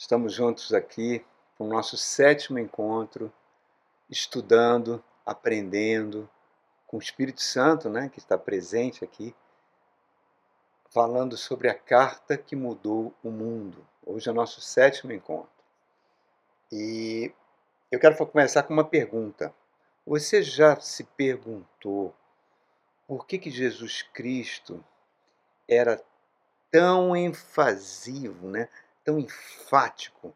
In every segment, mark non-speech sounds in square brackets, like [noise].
Estamos juntos aqui no nosso sétimo encontro, estudando, aprendendo com o Espírito Santo, né, que está presente aqui, falando sobre a carta que mudou o mundo. Hoje é o nosso sétimo encontro. E eu quero começar com uma pergunta. Você já se perguntou por que, que Jesus Cristo era tão enfasivo, né? Tão enfático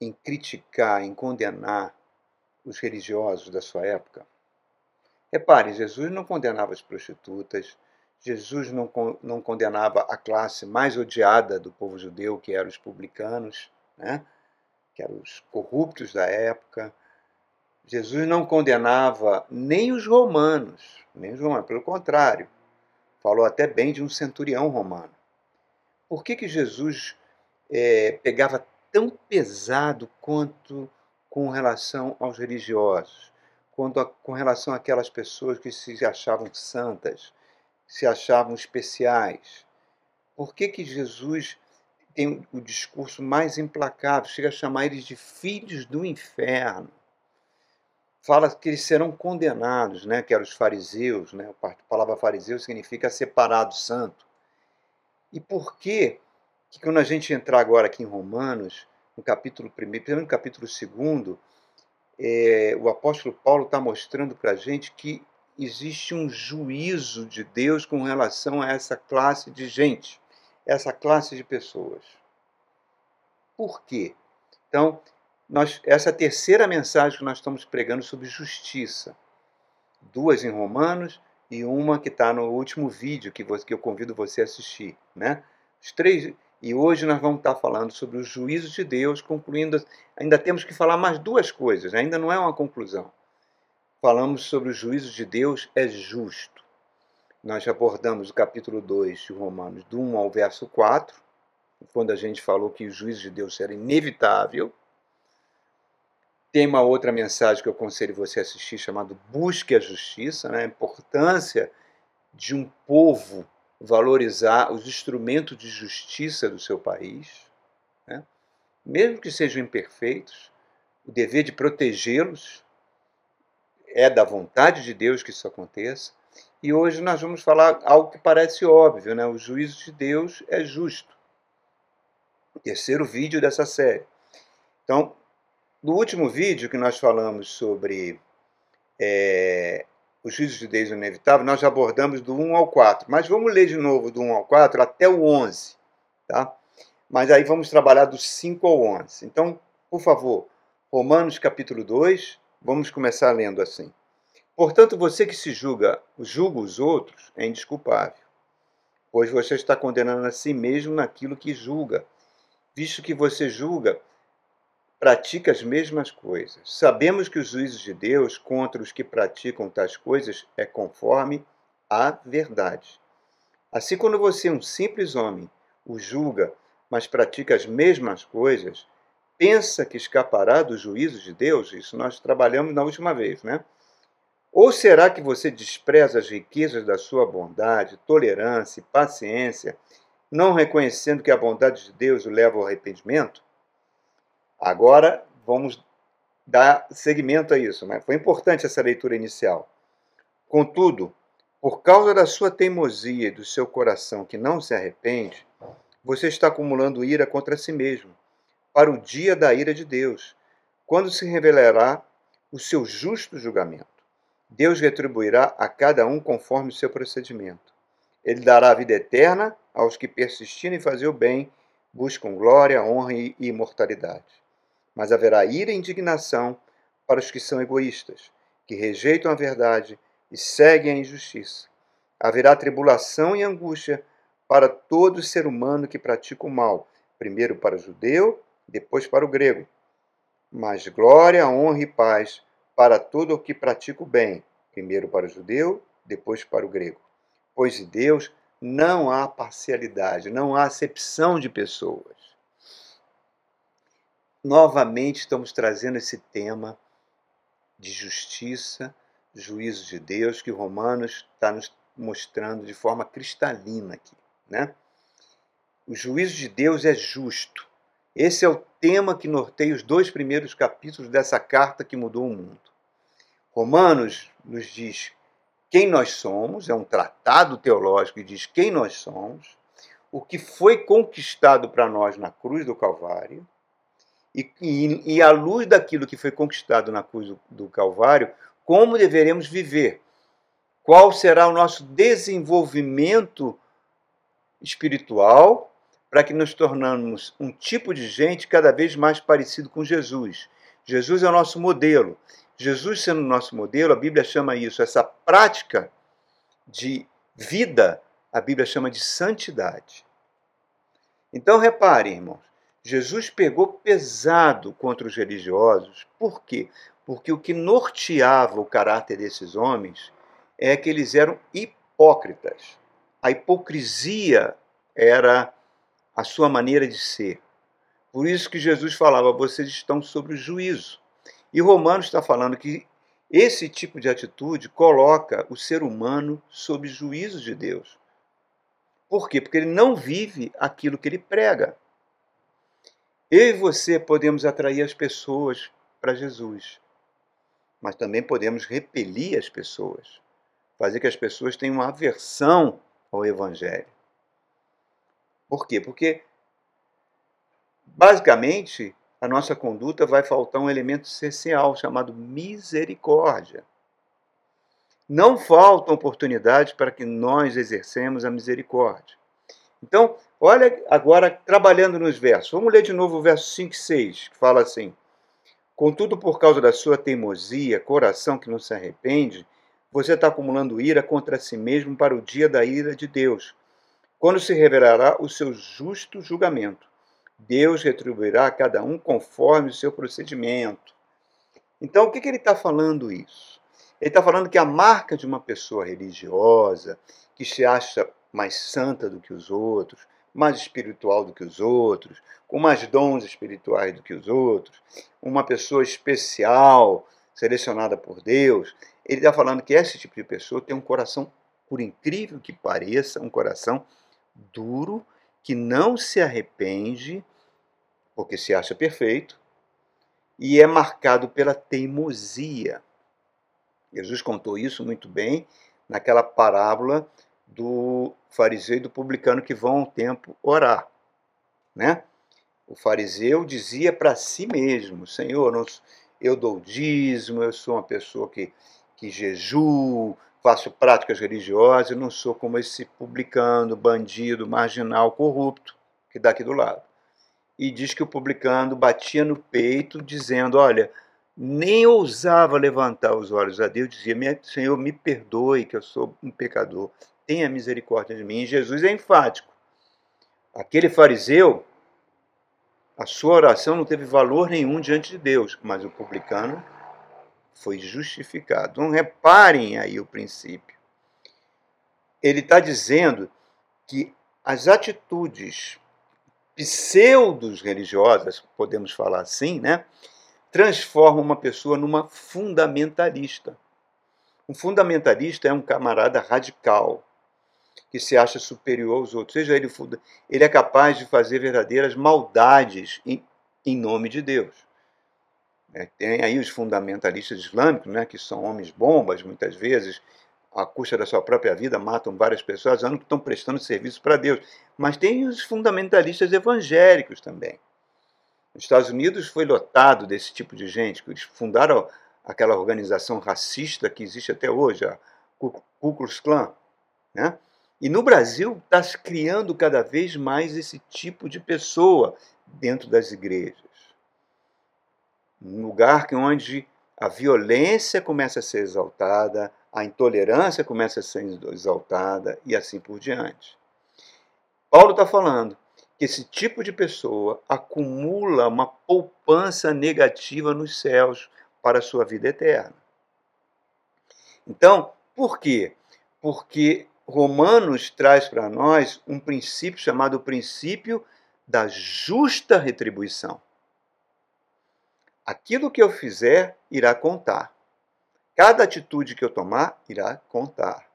em criticar, em condenar os religiosos da sua época? Repare, Jesus não condenava as prostitutas, Jesus não, não condenava a classe mais odiada do povo judeu, que eram os publicanos, né? que eram os corruptos da época. Jesus não condenava nem os romanos, nem os romanos, pelo contrário, falou até bem de um centurião romano. Por que, que Jesus é, pegava tão pesado quanto com relação aos religiosos, quanto a, com relação àquelas pessoas que se achavam santas, se achavam especiais? Por que, que Jesus tem o discurso mais implacável, chega a chamar eles de filhos do inferno? Fala que eles serão condenados, né? que eram os fariseus, né? a palavra fariseu significa separado santo. E por que que quando a gente entrar agora aqui em Romanos, no capítulo 1, primeiro no capítulo 2, é, o apóstolo Paulo está mostrando para a gente que existe um juízo de Deus com relação a essa classe de gente, essa classe de pessoas. Por quê? Então, nós, essa é terceira mensagem que nós estamos pregando sobre justiça. Duas em Romanos e uma que está no último vídeo que, você, que eu convido você a assistir. Né? Os três, e hoje nós vamos estar falando sobre os juízos de Deus, concluindo. Ainda temos que falar mais duas coisas, ainda não é uma conclusão. Falamos sobre os juízos de Deus é justo. Nós abordamos o capítulo 2 de Romanos, do 1 ao verso 4, quando a gente falou que o juízo de Deus era inevitável. Tem uma outra mensagem que eu aconselho você a assistir, chamada Busque a Justiça, né? a importância de um povo valorizar os instrumentos de justiça do seu país, né? mesmo que sejam imperfeitos, o dever de protegê-los é da vontade de Deus que isso aconteça. E hoje nós vamos falar algo que parece óbvio, né? O juízo de Deus é justo. Terceiro vídeo dessa série. Então, no último vídeo que nós falamos sobre é, os juízos de Deus inevitável, nós já abordamos do 1 ao 4. Mas vamos ler de novo do 1 ao 4 até o 11. Tá? Mas aí vamos trabalhar do 5 ao 11. Então, por favor, Romanos capítulo 2, vamos começar lendo assim. Portanto, você que se julga, julga os outros, é indesculpável, pois você está condenando a si mesmo naquilo que julga, visto que você julga pratica as mesmas coisas. Sabemos que os juízos de Deus contra os que praticam tais coisas é conforme a verdade. Assim, quando você, um simples homem, o julga, mas pratica as mesmas coisas, pensa que escapará dos juízos de Deus? Isso nós trabalhamos na última vez, né? Ou será que você despreza as riquezas da sua bondade, tolerância e paciência, não reconhecendo que a bondade de Deus o leva ao arrependimento? Agora vamos dar seguimento a isso, mas foi importante essa leitura inicial. Contudo, por causa da sua teimosia e do seu coração que não se arrepende, você está acumulando ira contra si mesmo, para o dia da ira de Deus, quando se revelará o seu justo julgamento. Deus retribuirá a cada um conforme o seu procedimento. Ele dará a vida eterna aos que persistirem em fazer o bem, buscam glória, honra e imortalidade mas haverá ira e indignação para os que são egoístas, que rejeitam a verdade e seguem a injustiça. Haverá tribulação e angústia para todo ser humano que pratica o mal, primeiro para o judeu, depois para o grego. Mas glória, honra e paz para todo o que pratica o bem, primeiro para o judeu, depois para o grego. Pois em Deus não há parcialidade, não há acepção de pessoas novamente estamos trazendo esse tema de justiça, juízo de Deus, que Romanos está nos mostrando de forma cristalina aqui. Né? O juízo de Deus é justo. Esse é o tema que norteia os dois primeiros capítulos dessa carta que mudou o mundo. Romanos nos diz quem nós somos, é um tratado teológico que diz quem nós somos, o que foi conquistado para nós na cruz do Calvário, e, e, e à luz daquilo que foi conquistado na cruz do, do Calvário, como deveremos viver, qual será o nosso desenvolvimento espiritual para que nos tornamos um tipo de gente cada vez mais parecido com Jesus. Jesus é o nosso modelo. Jesus sendo o nosso modelo, a Bíblia chama isso, essa prática de vida, a Bíblia chama de santidade. Então reparem, irmãos, Jesus pegou pesado contra os religiosos. Por quê? Porque o que norteava o caráter desses homens é que eles eram hipócritas. A hipocrisia era a sua maneira de ser. Por isso que Jesus falava: vocês estão sob o juízo. E Romanos está falando que esse tipo de atitude coloca o ser humano sob juízo de Deus. Por quê? Porque ele não vive aquilo que ele prega. Eu e você podemos atrair as pessoas para Jesus, mas também podemos repelir as pessoas, fazer que as pessoas tenham uma aversão ao Evangelho. Por quê? Porque, basicamente, a nossa conduta vai faltar um elemento essencial chamado misericórdia. Não faltam oportunidades para que nós exercemos a misericórdia. Então, olha agora trabalhando nos versos. Vamos ler de novo o verso 5 e 6, que fala assim: Contudo, por causa da sua teimosia, coração que não se arrepende, você está acumulando ira contra si mesmo para o dia da ira de Deus, quando se revelará o seu justo julgamento. Deus retribuirá a cada um conforme o seu procedimento. Então, o que, que ele está falando isso? Ele está falando que a marca de uma pessoa religiosa, que se acha mais santa do que os outros, mais espiritual do que os outros, com mais dons espirituais do que os outros, uma pessoa especial, selecionada por Deus, ele está falando que esse tipo de pessoa tem um coração, por incrível que pareça, um coração duro, que não se arrepende, porque se acha perfeito, e é marcado pela teimosia. Jesus contou isso muito bem naquela parábola do fariseu e do publicano que vão ao templo orar, né? O fariseu dizia para si mesmo: Senhor, eu dou dízimo, eu sou uma pessoa que, que jejuo, faço práticas religiosas, não sou como esse publicano, bandido, marginal, corrupto, que está aqui do lado. E diz que o publicano batia no peito, dizendo: Olha, nem ousava levantar os olhos a Deus, dizia: Senhor, me perdoe, que eu sou um pecador, tenha misericórdia de mim. E Jesus é enfático. Aquele fariseu, a sua oração não teve valor nenhum diante de Deus, mas o publicano foi justificado. Então, reparem aí o princípio. Ele está dizendo que as atitudes pseudos religiosas, podemos falar assim, né, transformam uma pessoa numa fundamentalista. Um fundamentalista é um camarada radical que se acha superior aos outros. Seja ele, ele é capaz de fazer verdadeiras maldades em, em nome de Deus. É, tem aí os fundamentalistas islâmicos, né, que são homens bombas, muitas vezes, à custa da sua própria vida, matam várias pessoas, achando que estão prestando serviço para Deus. Mas tem os fundamentalistas evangélicos também. Nos Estados Unidos foi lotado desse tipo de gente, que eles fundaram aquela organização racista que existe até hoje, a Ku Klux Klan. Né? E no Brasil está se criando cada vez mais esse tipo de pessoa dentro das igrejas um lugar que onde a violência começa a ser exaltada, a intolerância começa a ser exaltada e assim por diante. Paulo está falando que esse tipo de pessoa acumula uma poupança negativa nos céus para a sua vida eterna. Então, por quê? Porque Romanos traz para nós um princípio chamado princípio da justa retribuição. Aquilo que eu fizer irá contar. Cada atitude que eu tomar irá contar.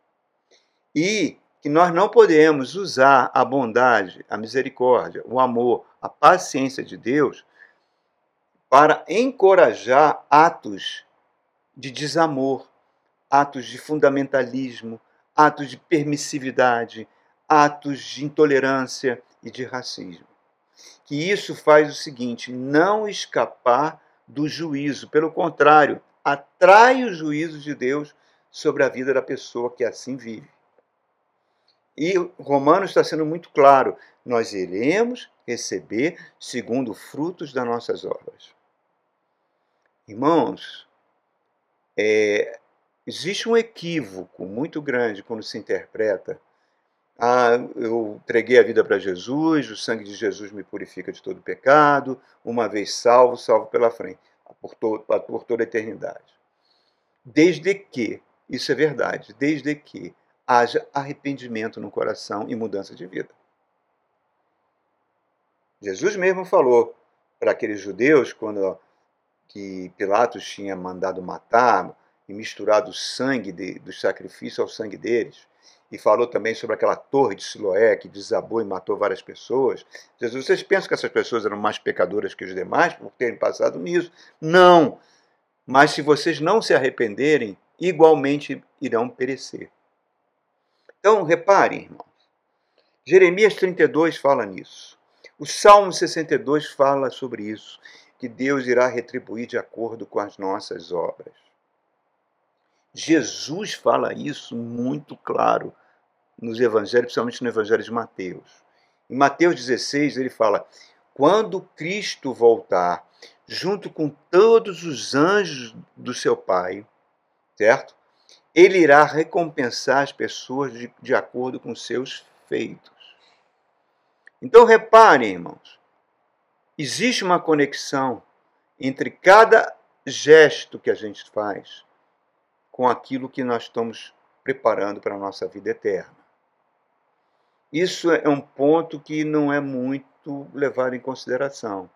E que nós não podemos usar a bondade, a misericórdia, o amor, a paciência de Deus para encorajar atos de desamor, atos de fundamentalismo, atos de permissividade, atos de intolerância e de racismo. Que isso faz o seguinte: não escapar do juízo, pelo contrário, atrai o juízo de Deus sobre a vida da pessoa que assim vive. E Romanos está sendo muito claro: nós iremos receber segundo frutos das nossas obras. Irmãos, é, existe um equívoco muito grande quando se interpreta. Ah, eu entreguei a vida para Jesus, o sangue de Jesus me purifica de todo pecado, uma vez salvo, salvo pela frente, por, to por toda a eternidade. Desde que, isso é verdade, desde que haja arrependimento no coração e mudança de vida. Jesus mesmo falou para aqueles judeus, quando que Pilatos tinha mandado matar e misturado o sangue de, do sacrifício ao sangue deles, e falou também sobre aquela torre de Siloé que desabou e matou várias pessoas. Jesus, vocês pensam que essas pessoas eram mais pecadoras que os demais por terem passado nisso? Não! Mas se vocês não se arrependerem, igualmente irão perecer. Então, reparem, irmãos. Jeremias 32 fala nisso. O Salmo 62 fala sobre isso, que Deus irá retribuir de acordo com as nossas obras. Jesus fala isso muito claro nos evangelhos, principalmente no evangelho de Mateus. Em Mateus 16, ele fala: "Quando Cristo voltar, junto com todos os anjos do seu Pai, certo? ele irá recompensar as pessoas de, de acordo com seus feitos. Então reparem, irmãos, existe uma conexão entre cada gesto que a gente faz com aquilo que nós estamos preparando para a nossa vida eterna. Isso é um ponto que não é muito levado em consideração.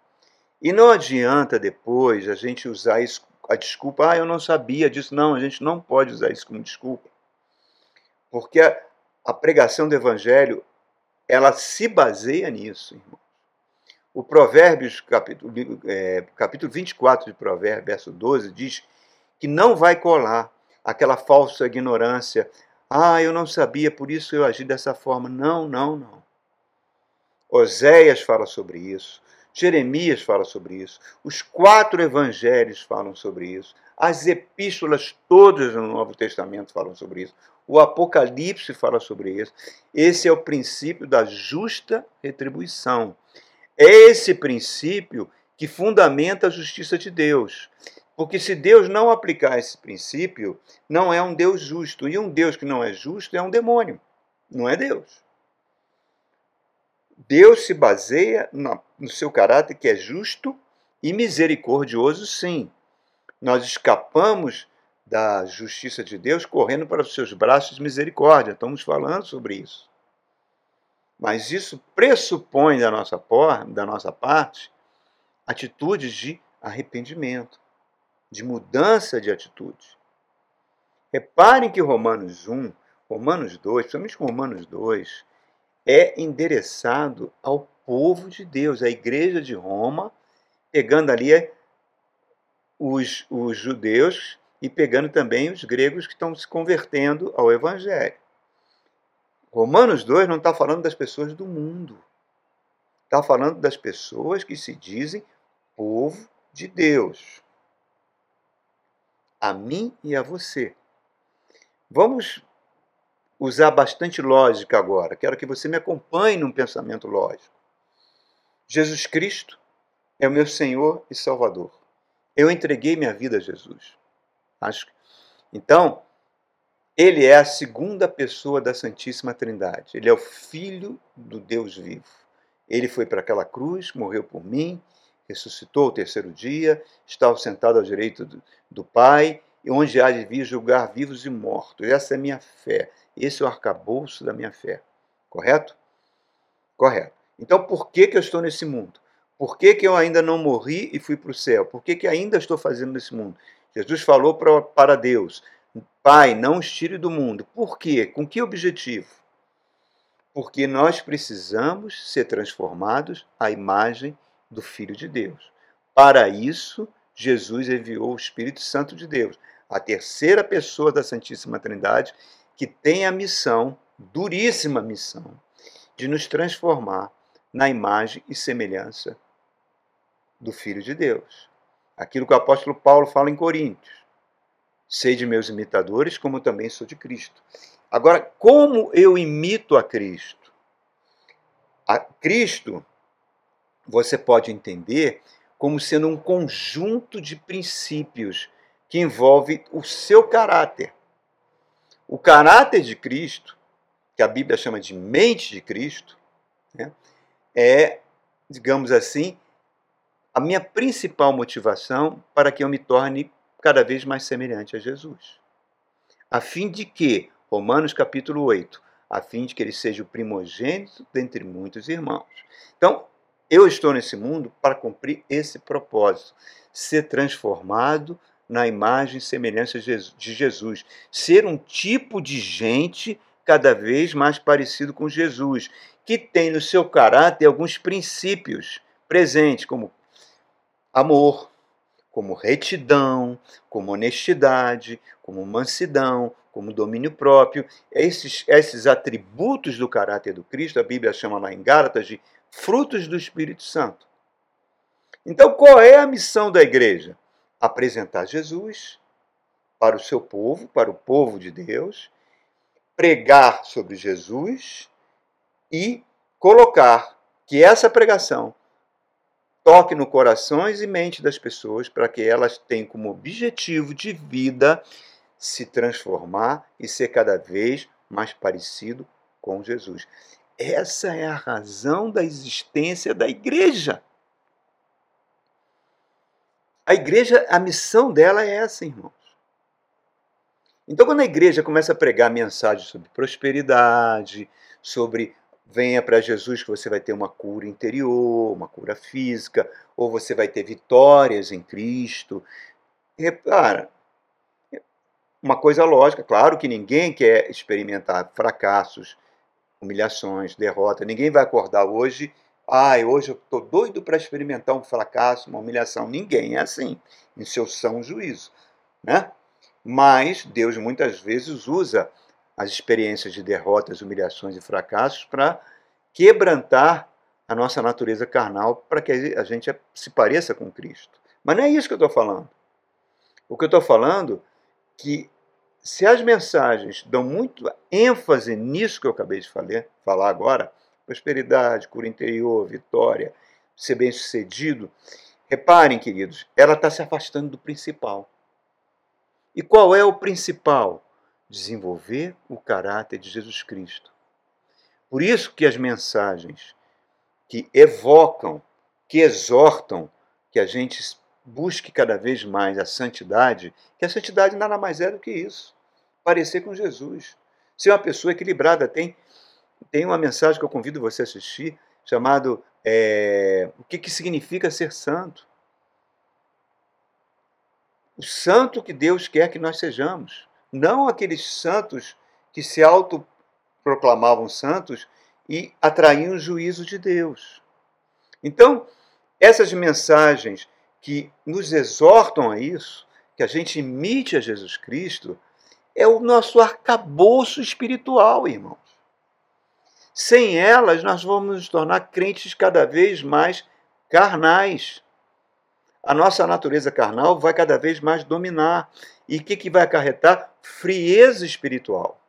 E não adianta depois a gente usar isso a desculpa, ah, eu não sabia disso. Não, a gente não pode usar isso como desculpa. Porque a, a pregação do Evangelho, ela se baseia nisso, irmãos. O Provérbios, capítulo, é, capítulo 24 de Provérbios, verso 12, diz que não vai colar aquela falsa ignorância. Ah, eu não sabia, por isso eu agi dessa forma. Não, não, não. Oséias fala sobre isso. Jeremias fala sobre isso, os quatro evangelhos falam sobre isso, as epístolas todas no Novo Testamento falam sobre isso, o Apocalipse fala sobre isso. Esse é o princípio da justa retribuição. É esse princípio que fundamenta a justiça de Deus. Porque se Deus não aplicar esse princípio, não é um Deus justo. E um Deus que não é justo é um demônio, não é Deus. Deus se baseia no seu caráter que é justo e misericordioso, sim. Nós escapamos da justiça de Deus correndo para os seus braços de misericórdia. Estamos falando sobre isso. Mas isso pressupõe da nossa, da nossa parte atitudes de arrependimento, de mudança de atitude. Reparem que Romanos 1, Romanos 2, principalmente Romanos 2, é endereçado ao povo de Deus, a igreja de Roma, pegando ali os, os judeus e pegando também os gregos que estão se convertendo ao Evangelho. Romanos 2 não está falando das pessoas do mundo. Está falando das pessoas que se dizem povo de Deus. A mim e a você. Vamos usar bastante lógica agora. Quero que você me acompanhe num pensamento lógico. Jesus Cristo é o meu Senhor e Salvador. Eu entreguei minha vida a Jesus. Acho. Então, ele é a segunda pessoa da Santíssima Trindade. Ele é o Filho do Deus vivo. Ele foi para aquela cruz, morreu por mim, ressuscitou o terceiro dia, está sentado à direita do, do Pai, onde há de vir julgar vivos e mortos. Essa é a minha fé. Esse é o arcabouço da minha fé. Correto? Correto. Então, por que, que eu estou nesse mundo? Por que, que eu ainda não morri e fui para o céu? Por que, que ainda estou fazendo nesse mundo? Jesus falou para Deus: Pai, não os tire do mundo. Por quê? Com que objetivo? Porque nós precisamos ser transformados à imagem do Filho de Deus. Para isso, Jesus enviou o Espírito Santo de Deus, a terceira pessoa da Santíssima Trindade, que tem a missão, duríssima missão, de nos transformar na imagem e semelhança do Filho de Deus. Aquilo que o apóstolo Paulo fala em Coríntios. Sei de meus imitadores, como também sou de Cristo. Agora, como eu imito a Cristo? A Cristo, você pode entender como sendo um conjunto de princípios que envolve o seu caráter. O caráter de Cristo, que a Bíblia chama de mente de Cristo, né, é, digamos assim, a minha principal motivação para que eu me torne cada vez mais semelhante a Jesus. A fim de que, Romanos capítulo 8, a fim de que ele seja o primogênito dentre muitos irmãos. Então, eu estou nesse mundo para cumprir esse propósito, ser transformado na imagem e semelhança de Jesus, ser um tipo de gente cada vez mais parecido com Jesus, que tem no seu caráter alguns princípios presentes, como amor, como retidão, como honestidade, como mansidão, como domínio próprio. Esses, esses atributos do caráter do Cristo, a Bíblia chama lá em Gálatas de frutos do Espírito Santo. Então, qual é a missão da igreja? Apresentar Jesus para o seu povo, para o povo de Deus, pregar sobre Jesus e colocar que essa pregação toque no corações e mente das pessoas para que elas tenham como objetivo de vida se transformar e ser cada vez mais parecido com Jesus. Essa é a razão da existência da igreja. A igreja, a missão dela é essa, irmãos. Então, quando a igreja começa a pregar mensagens sobre prosperidade, sobre venha para Jesus que você vai ter uma cura interior, uma cura física, ou você vai ter vitórias em Cristo. Repara, uma coisa lógica, claro que ninguém quer experimentar fracassos, humilhações, derrota. Ninguém vai acordar hoje, ai, hoje eu estou doido para experimentar um fracasso, uma humilhação. Ninguém é assim, em seu são juízo. Né? Mas Deus muitas vezes usa as experiências de derrotas, humilhações e fracassos para quebrantar a nossa natureza carnal para que a gente se pareça com Cristo. Mas não é isso que eu estou falando. O que eu estou falando é que se as mensagens dão muito ênfase nisso que eu acabei de falar agora, prosperidade, cura interior, vitória, ser bem sucedido, reparem, queridos, ela está se afastando do principal. E qual é o principal? desenvolver o caráter de Jesus Cristo. Por isso que as mensagens que evocam, que exortam que a gente busque cada vez mais a santidade, que a santidade nada mais é do que isso, parecer com Jesus, ser uma pessoa equilibrada. Tem, tem uma mensagem que eu convido você a assistir, chamado é, O que, que significa ser santo? O santo que Deus quer que nós sejamos não aqueles santos que se autoproclamavam santos e atraíam o juízo de Deus. Então, essas mensagens que nos exortam a isso, que a gente imite a Jesus Cristo, é o nosso arcabouço espiritual, irmãos. Sem elas, nós vamos nos tornar crentes cada vez mais carnais a nossa natureza carnal vai cada vez mais dominar. E o que, que vai acarretar? Frieza espiritual.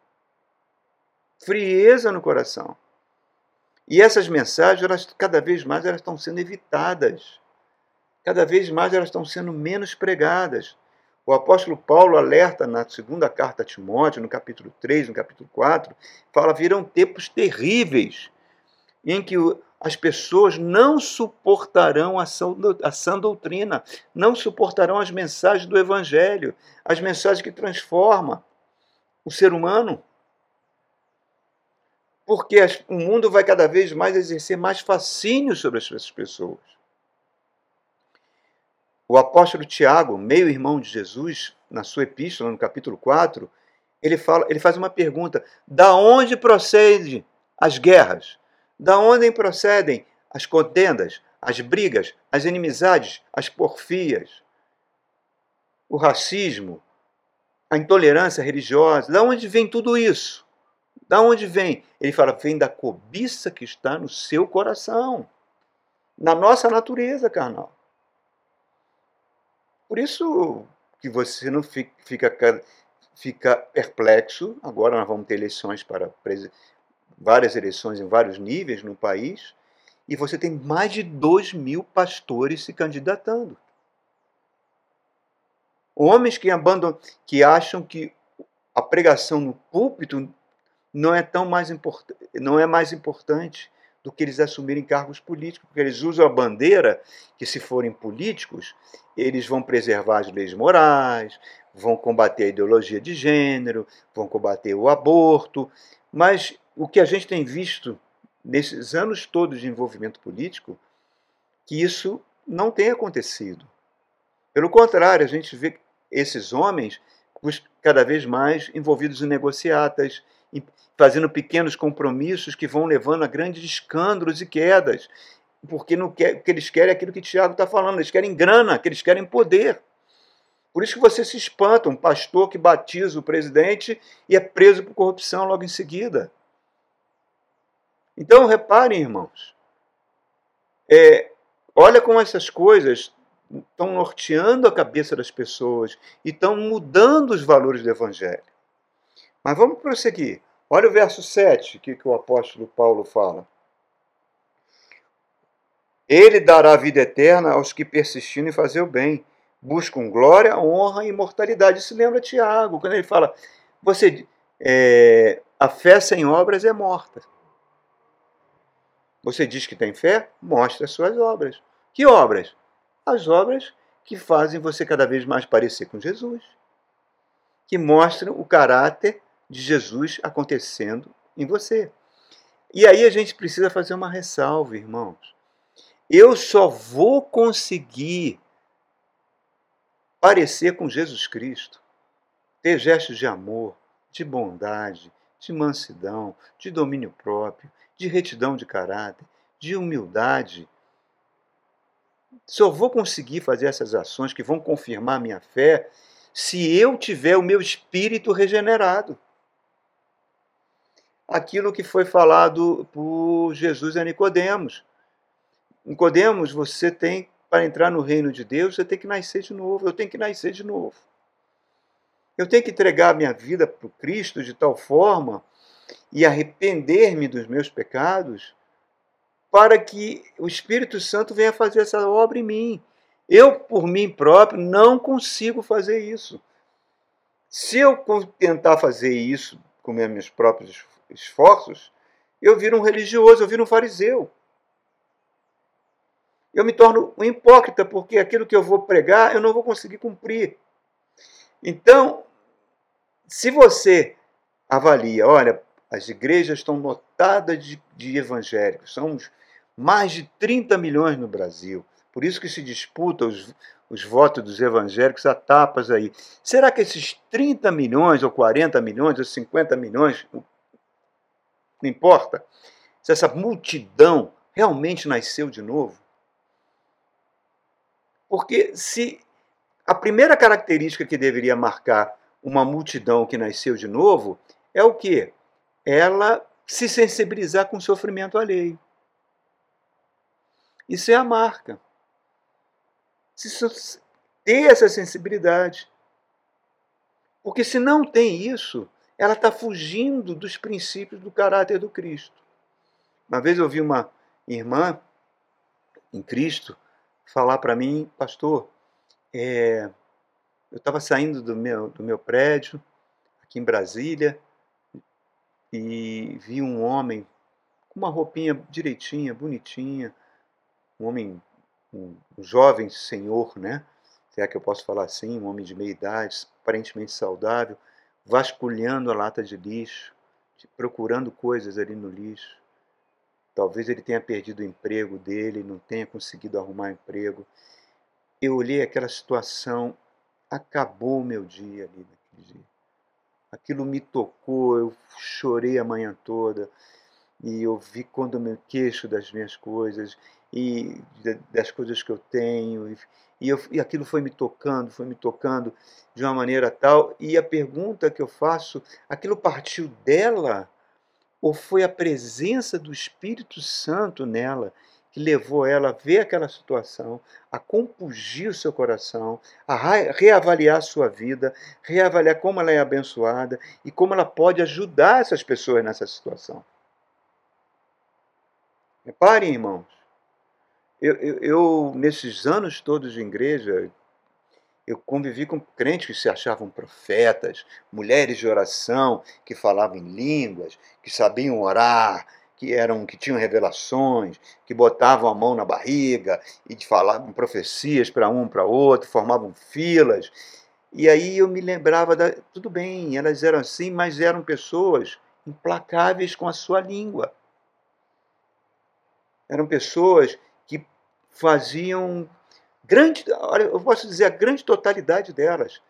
Frieza no coração. E essas mensagens, elas, cada vez mais, elas estão sendo evitadas. Cada vez mais elas estão sendo menos pregadas. O apóstolo Paulo alerta na segunda carta a Timóteo, no capítulo 3, no capítulo 4, fala: virão tempos terríveis em que as pessoas não suportarão a sã doutrina, não suportarão as mensagens do Evangelho, as mensagens que transformam o ser humano. Porque o mundo vai cada vez mais exercer mais fascínio sobre essas pessoas. O apóstolo Tiago, meio-irmão de Jesus, na sua epístola, no capítulo 4, ele, fala, ele faz uma pergunta: da onde procede as guerras? Da onde procedem as contendas, as brigas, as inimizades, as porfias, o racismo, a intolerância religiosa? Da onde vem tudo isso? Da onde vem? Ele fala, vem da cobiça que está no seu coração, na nossa natureza carnal. Por isso que você não fica, fica perplexo. Agora nós vamos ter eleições para várias eleições em vários níveis no país, e você tem mais de 2 mil pastores se candidatando. Homens que abandonam, que acham que a pregação no púlpito não é tão mais não é mais importante do que eles assumirem cargos políticos, porque eles usam a bandeira que se forem políticos, eles vão preservar as leis morais, vão combater a ideologia de gênero, vão combater o aborto, mas o que a gente tem visto nesses anos todos de envolvimento político, que isso não tem acontecido. Pelo contrário, a gente vê esses homens cada vez mais envolvidos em negociatas, fazendo pequenos compromissos que vão levando a grandes escândalos e quedas. Porque não quer, o que eles querem é aquilo que Tiago está falando, eles querem grana, que eles querem poder. Por isso que você se espanta, um pastor que batiza o presidente e é preso por corrupção logo em seguida. Então, reparem, irmãos, é, olha como essas coisas estão norteando a cabeça das pessoas e estão mudando os valores do Evangelho. Mas vamos prosseguir. Olha o verso 7 que, que o apóstolo Paulo fala. Ele dará vida eterna aos que persistiram em fazer o bem, buscam glória, honra e imortalidade. Isso lembra Tiago, quando ele fala: você, é, a fé sem obras é morta. Você diz que tem fé? Mostre as suas obras. Que obras? As obras que fazem você cada vez mais parecer com Jesus, que mostram o caráter de Jesus acontecendo em você. E aí a gente precisa fazer uma ressalva, irmãos. Eu só vou conseguir parecer com Jesus Cristo, ter gestos de amor, de bondade, de mansidão, de domínio próprio, de retidão de caráter, de humildade. Só vou conseguir fazer essas ações que vão confirmar minha fé se eu tiver o meu espírito regenerado aquilo que foi falado por Jesus a Nicodemos. Nicodemos, você tem para entrar no reino de Deus, você tem que nascer de novo. Eu tenho que nascer de novo. Eu tenho que entregar a minha vida para o Cristo de tal forma e arrepender-me dos meus pecados para que o Espírito Santo venha fazer essa obra em mim. Eu, por mim próprio, não consigo fazer isso. Se eu tentar fazer isso com meus próprios esforços, eu viro um religioso, eu viro um fariseu. Eu me torno um hipócrita, porque aquilo que eu vou pregar eu não vou conseguir cumprir. Então, se você avalia, olha, as igrejas estão lotadas de, de evangélicos, somos mais de 30 milhões no Brasil, por isso que se disputa os, os votos dos evangélicos a tapas aí. Será que esses 30 milhões, ou 40 milhões, ou 50 milhões, não importa, se essa multidão realmente nasceu de novo. Porque se a primeira característica que deveria marcar uma multidão que nasceu de novo é o que? Ela se sensibilizar com o sofrimento alheio. Isso é a marca. Ter essa sensibilidade. Porque se não tem isso, ela está fugindo dos princípios do caráter do Cristo. Uma vez eu ouvi uma irmã em Cristo falar para mim, pastor, é, eu estava saindo do meu, do meu prédio, aqui em Brasília, e vi um homem com uma roupinha direitinha, bonitinha, um homem, um, um jovem senhor, né? Se é que eu posso falar assim, um homem de meia idade, aparentemente saudável, vasculhando a lata de lixo, procurando coisas ali no lixo. Talvez ele tenha perdido o emprego dele, não tenha conseguido arrumar emprego. Eu olhei aquela situação, acabou o meu dia ali naquele dia. Aquilo me tocou, eu chorei a manhã toda. e eu vi quando me queixo das minhas coisas e das coisas que eu tenho e, eu, e aquilo foi me tocando, foi me tocando de uma maneira tal e a pergunta que eu faço, aquilo partiu dela ou foi a presença do Espírito Santo nela que levou ela a ver aquela situação, a compungir o seu coração, a reavaliar a sua vida, reavaliar como ela é abençoada e como ela pode ajudar essas pessoas nessa situação. Reparem, irmãos, eu, eu, eu nesses anos todos de igreja, eu convivi com crentes que se achavam profetas, mulheres de oração que falavam em línguas, que sabiam orar, que eram que tinham revelações, que botavam a mão na barriga e falavam profecias para um para outro, formavam filas. E aí eu me lembrava da tudo bem, elas eram assim, mas eram pessoas implacáveis com a sua língua. Eram pessoas faziam grande, olha, eu posso dizer a grande totalidade delas.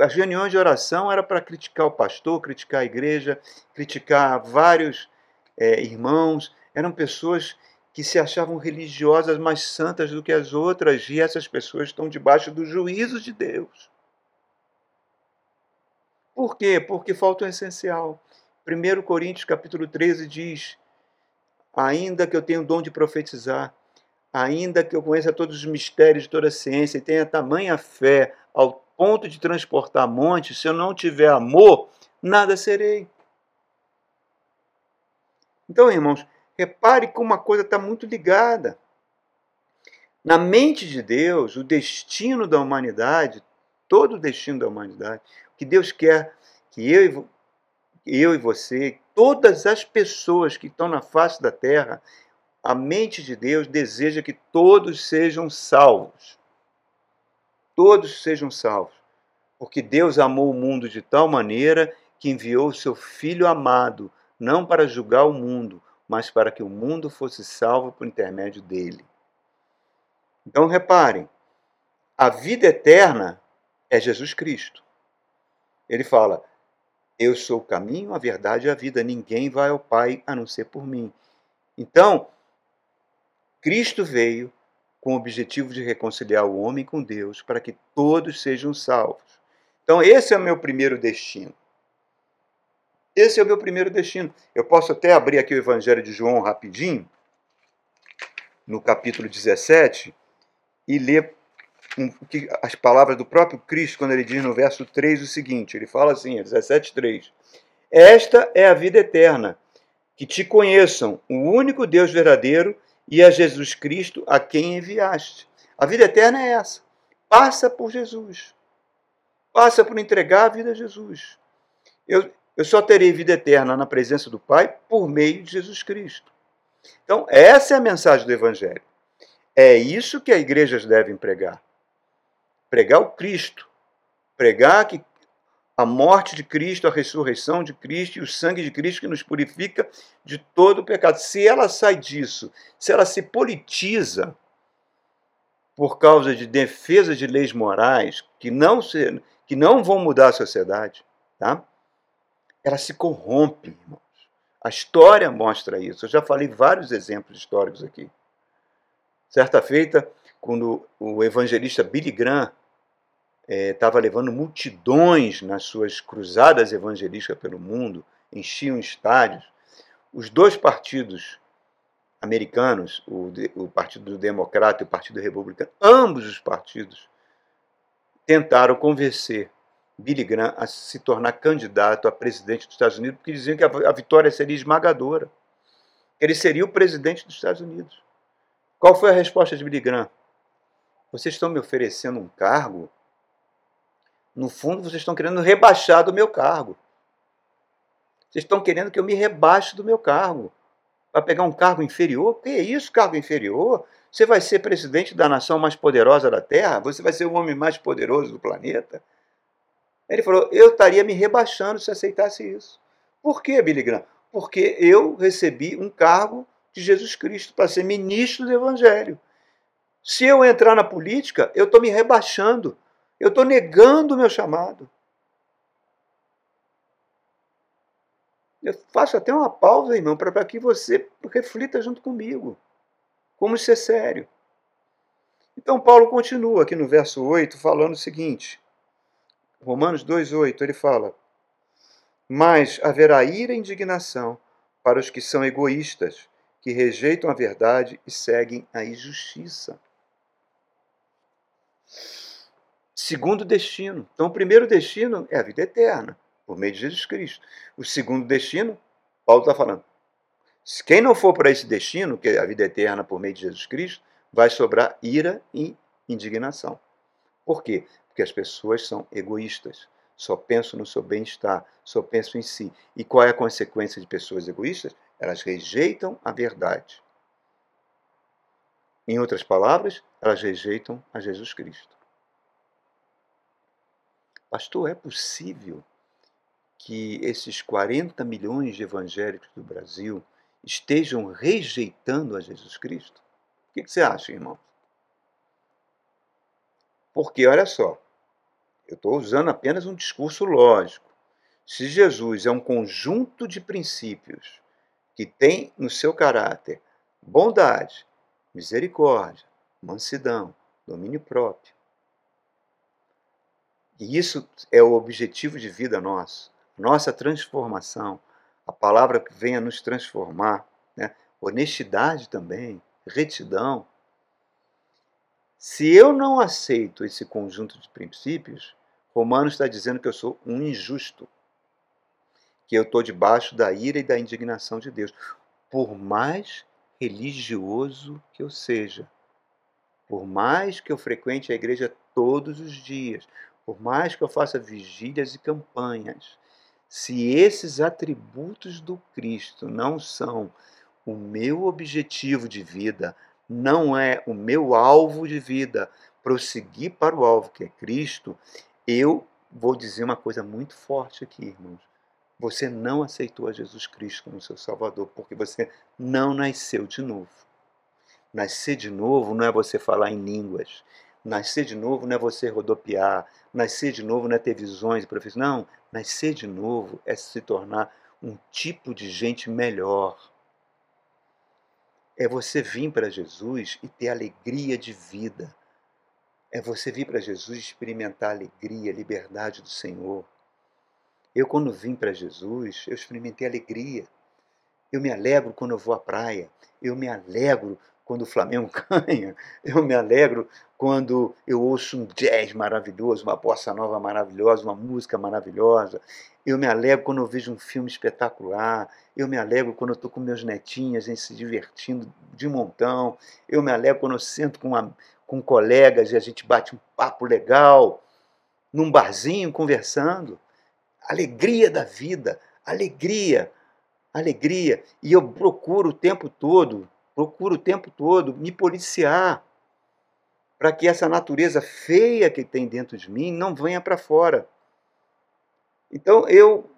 As reuniões de oração era para criticar o pastor, criticar a igreja, criticar vários é, irmãos, eram pessoas que se achavam religiosas mais santas do que as outras, e essas pessoas estão debaixo do juízo de Deus. Por quê? Porque falta o essencial. 1 Coríntios capítulo 13 diz: Ainda que eu tenha o dom de profetizar, ainda que eu conheça todos os mistérios de toda a ciência e tenha tamanha fé ao ponto de transportar montes, se eu não tiver amor, nada serei. Então, irmãos, repare como uma coisa está muito ligada. Na mente de Deus, o destino da humanidade, todo o destino da humanidade, o que Deus quer que eu e, eu e você, todas as pessoas que estão na face da terra, a mente de Deus deseja que todos sejam salvos. Todos sejam salvos. Porque Deus amou o mundo de tal maneira que enviou o seu Filho amado não para julgar o mundo, mas para que o mundo fosse salvo por intermédio dele. Então reparem, a vida eterna é Jesus Cristo. Ele fala: Eu sou o caminho, a verdade e a vida. Ninguém vai ao Pai a não ser por mim. Então, Cristo veio com o objetivo de reconciliar o homem com Deus para que todos sejam salvos. Então, esse é o meu primeiro destino. Esse é o meu primeiro destino. Eu posso até abrir aqui o Evangelho de João rapidinho, no capítulo 17, e ler as palavras do próprio Cristo, quando ele diz no verso 3 o seguinte: ele fala assim, 17,3: Esta é a vida eterna, que te conheçam, o único Deus verdadeiro e a Jesus Cristo a quem enviaste. A vida eterna é essa. Passa por Jesus. Passa por entregar a vida a Jesus. Eu, eu só terei vida eterna na presença do Pai por meio de Jesus Cristo. Então, essa é a mensagem do Evangelho. É isso que as igrejas devem pregar. Pregar o Cristo. Pregar que a morte de Cristo, a ressurreição de Cristo e o sangue de Cristo que nos purifica de todo o pecado. Se ela sai disso, se ela se politiza por causa de defesa de leis morais que não, se, que não vão mudar a sociedade, tá? ela se corrompe, irmãos. A história mostra isso. Eu já falei vários exemplos históricos aqui. Certa feita, quando o evangelista Billy Graham estava é, levando multidões nas suas cruzadas evangelísticas pelo mundo, enchiam estádios, os dois partidos americanos, o, o Partido Democrata e o Partido Republicano, ambos os partidos tentaram convencer Billy Graham a se tornar candidato a presidente dos Estados Unidos, porque diziam que a vitória seria esmagadora. Ele seria o presidente dos Estados Unidos. Qual foi a resposta de Billy Graham? Vocês estão me oferecendo um cargo? No fundo, vocês estão querendo rebaixar do meu cargo. Vocês estão querendo que eu me rebaixe do meu cargo. Para pegar um cargo inferior? Que é isso, cargo inferior? Você vai ser presidente da nação mais poderosa da Terra? Você vai ser o homem mais poderoso do planeta? Ele falou: eu estaria me rebaixando se aceitasse isso. Por que, Billy Graham? Porque eu recebi um cargo de Jesus Cristo para ser ministro do Evangelho. Se eu entrar na política, eu estou me rebaixando. Eu estou negando o meu chamado. Eu faço até uma pausa, irmão, para que você reflita junto comigo. Como isso é sério. Então, Paulo continua aqui no verso 8, falando o seguinte: Romanos 2,8, ele fala: Mas haverá ira e indignação para os que são egoístas, que rejeitam a verdade e seguem a injustiça. Segundo destino. Então, o primeiro destino é a vida eterna, por meio de Jesus Cristo. O segundo destino, Paulo está falando. Quem não for para esse destino, que é a vida eterna por meio de Jesus Cristo, vai sobrar ira e indignação. Por quê? Porque as pessoas são egoístas, só pensam no seu bem-estar, só pensam em si. E qual é a consequência de pessoas egoístas? Elas rejeitam a verdade. Em outras palavras, elas rejeitam a Jesus Cristo. Pastor, é possível que esses 40 milhões de evangélicos do Brasil estejam rejeitando a Jesus Cristo? O que você acha, irmão? Porque, olha só, eu estou usando apenas um discurso lógico. Se Jesus é um conjunto de princípios que tem no seu caráter bondade, misericórdia, mansidão, domínio próprio. E isso é o objetivo de vida nosso, nossa transformação, a palavra que venha nos transformar, né? honestidade também, retidão. Se eu não aceito esse conjunto de princípios, Romanos está dizendo que eu sou um injusto que eu estou debaixo da ira e da indignação de Deus. Por mais religioso que eu seja, por mais que eu frequente a igreja todos os dias, por mais que eu faça vigílias e campanhas, se esses atributos do Cristo não são o meu objetivo de vida, não é o meu alvo de vida, prosseguir para o alvo que é Cristo, eu vou dizer uma coisa muito forte aqui, irmãos. Você não aceitou a Jesus Cristo como seu Salvador porque você não nasceu de novo. Nascer de novo não é você falar em línguas. Nascer de novo não é você rodopiar. Nascer de novo não é ter visões e profissões. Não, nascer de novo é se tornar um tipo de gente melhor. É você vir para Jesus e ter alegria de vida. É você vir para Jesus e experimentar a alegria, a liberdade do Senhor. Eu, quando vim para Jesus, eu experimentei alegria. Eu me alegro quando eu vou à praia. Eu me alegro quando o Flamengo [laughs] ganha. Eu me alegro quando eu ouço um jazz maravilhoso, uma bossa nova maravilhosa, uma música maravilhosa. Eu me alegro quando eu vejo um filme espetacular. Eu me alegro quando eu estou com meus netinhos, a gente se divertindo de montão. Eu me alegro quando eu sento com, uma, com colegas e a gente bate um papo legal, num barzinho, conversando alegria da vida, alegria, alegria. E eu procuro o tempo todo, procuro o tempo todo me policiar para que essa natureza feia que tem dentro de mim não venha para fora. Então eu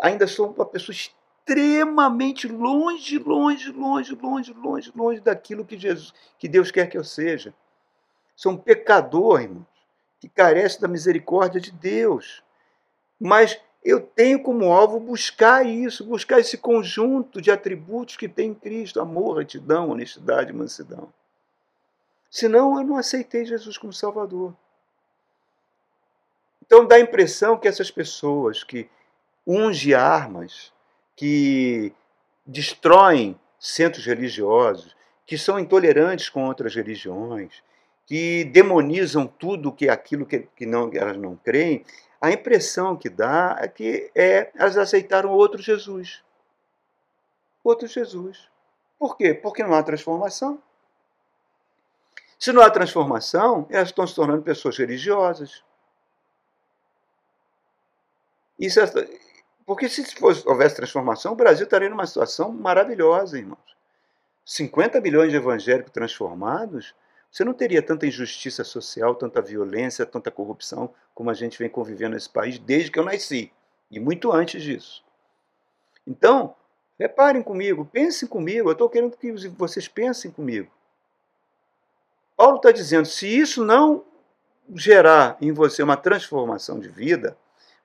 ainda sou uma pessoa extremamente longe, longe, longe, longe, longe, longe daquilo que Jesus, que Deus quer que eu seja. Sou um pecador, irmãos, que carece da misericórdia de Deus. Mas eu tenho como alvo buscar isso, buscar esse conjunto de atributos que tem em Cristo: amor, retidão, honestidade, mansidão. Senão eu não aceitei Jesus como Salvador. Então dá a impressão que essas pessoas que ungem armas, que destroem centros religiosos, que são intolerantes com outras religiões, que demonizam tudo que é aquilo que, que não, elas não creem, a impressão que dá é que é, elas aceitaram outro Jesus. Outro Jesus. Por quê? Porque não há transformação. Se não há transformação, elas estão se tornando pessoas religiosas. Isso porque se fosse, houvesse transformação, o Brasil estaria numa situação maravilhosa, irmãos. 50 milhões de evangélicos transformados você não teria tanta injustiça social, tanta violência, tanta corrupção como a gente vem convivendo nesse país desde que eu nasci e muito antes disso. Então, reparem comigo, pensem comigo, eu estou querendo que vocês pensem comigo. Paulo está dizendo: se isso não gerar em você uma transformação de vida,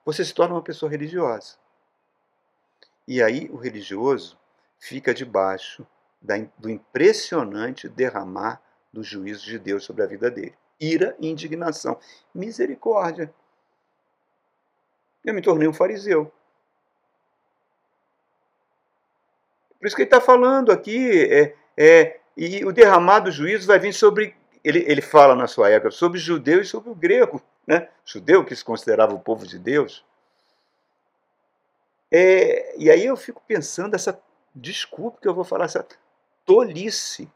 você se torna uma pessoa religiosa. E aí o religioso fica debaixo do impressionante derramar do juízo de Deus sobre a vida dele. Ira e indignação. Misericórdia. Eu me tornei um fariseu. Por isso que ele está falando aqui, é, é, e o derramado juízo vai vir sobre, ele, ele fala na sua época, sobre o judeu e sobre o grego. Né? Judeu que se considerava o povo de Deus. É, e aí eu fico pensando, essa desculpa que eu vou falar, essa tolice.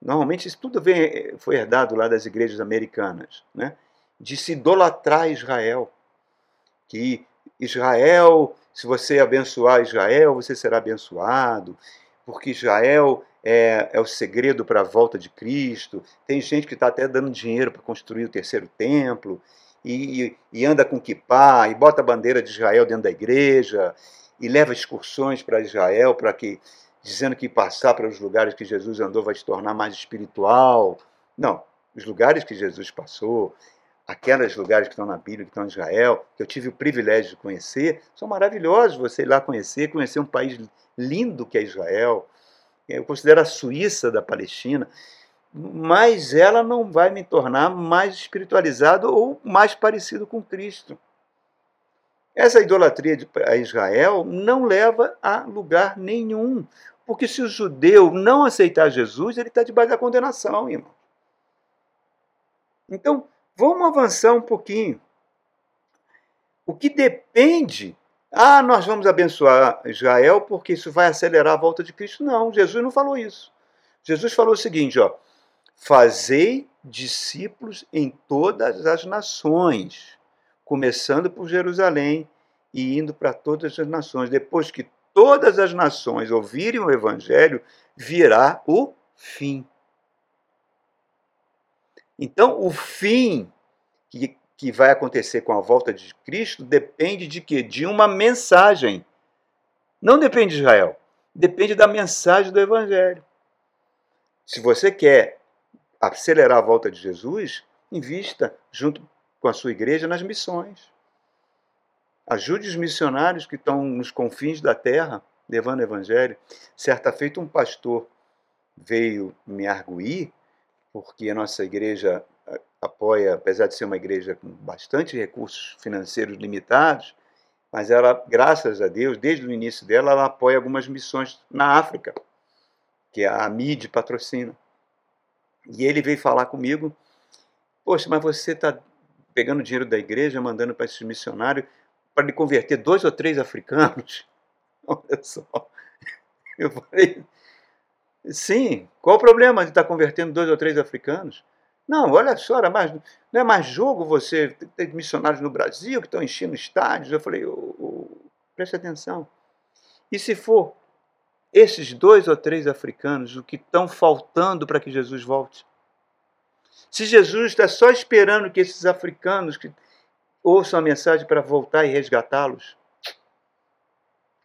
Normalmente isso tudo vem, foi herdado lá das igrejas americanas, né? de se idolatrar Israel. Que Israel se você abençoar Israel, você será abençoado, porque Israel é, é o segredo para a volta de Cristo. Tem gente que está até dando dinheiro para construir o terceiro templo, e, e anda com kippah, e bota a bandeira de Israel dentro da igreja, e leva excursões para Israel, para que dizendo que passar para os lugares que Jesus andou vai te tornar mais espiritual. Não, os lugares que Jesus passou, aqueles lugares que estão na Bíblia, que estão em Israel, que eu tive o privilégio de conhecer, são maravilhosos você ir lá conhecer, conhecer um país lindo que é Israel. Eu considero a Suíça da Palestina, mas ela não vai me tornar mais espiritualizado ou mais parecido com Cristo. Essa idolatria a Israel não leva a lugar nenhum, porque se o judeu não aceitar Jesus, ele está debaixo da condenação, irmão. Então, Vamos avançar um pouquinho. O que depende. Ah, nós vamos abençoar Israel porque isso vai acelerar a volta de Cristo. Não, Jesus não falou isso. Jesus falou o seguinte, ó: Fazei discípulos em todas as nações, começando por Jerusalém e indo para todas as nações. Depois que todas as nações ouvirem o evangelho, virá o fim. Então, o fim que, que vai acontecer com a volta de Cristo depende de quê? De uma mensagem. Não depende de Israel. Depende da mensagem do Evangelho. Se você quer acelerar a volta de Jesus, invista junto com a sua igreja nas missões. Ajude os missionários que estão nos confins da terra levando o evangelho. Certa feita, um pastor veio me arguir porque a nossa igreja apoia, apesar de ser uma igreja com bastante recursos financeiros limitados, mas ela, graças a Deus, desde o início dela, ela apoia algumas missões na África, que a MID patrocina. E ele veio falar comigo, poxa, mas você está pegando dinheiro da igreja, mandando para esses missionários para lhe converter dois ou três africanos? [laughs] Olha só. Eu falei, Sim. Qual o problema de estar convertendo dois ou três africanos? Não, olha só, era mais, não é mais jogo você ter missionários no Brasil que estão enchendo estádios. Eu falei, oh, oh, preste atenção. E se for esses dois ou três africanos o que estão faltando para que Jesus volte? Se Jesus está só esperando que esses africanos que ouçam a mensagem para voltar e resgatá-los,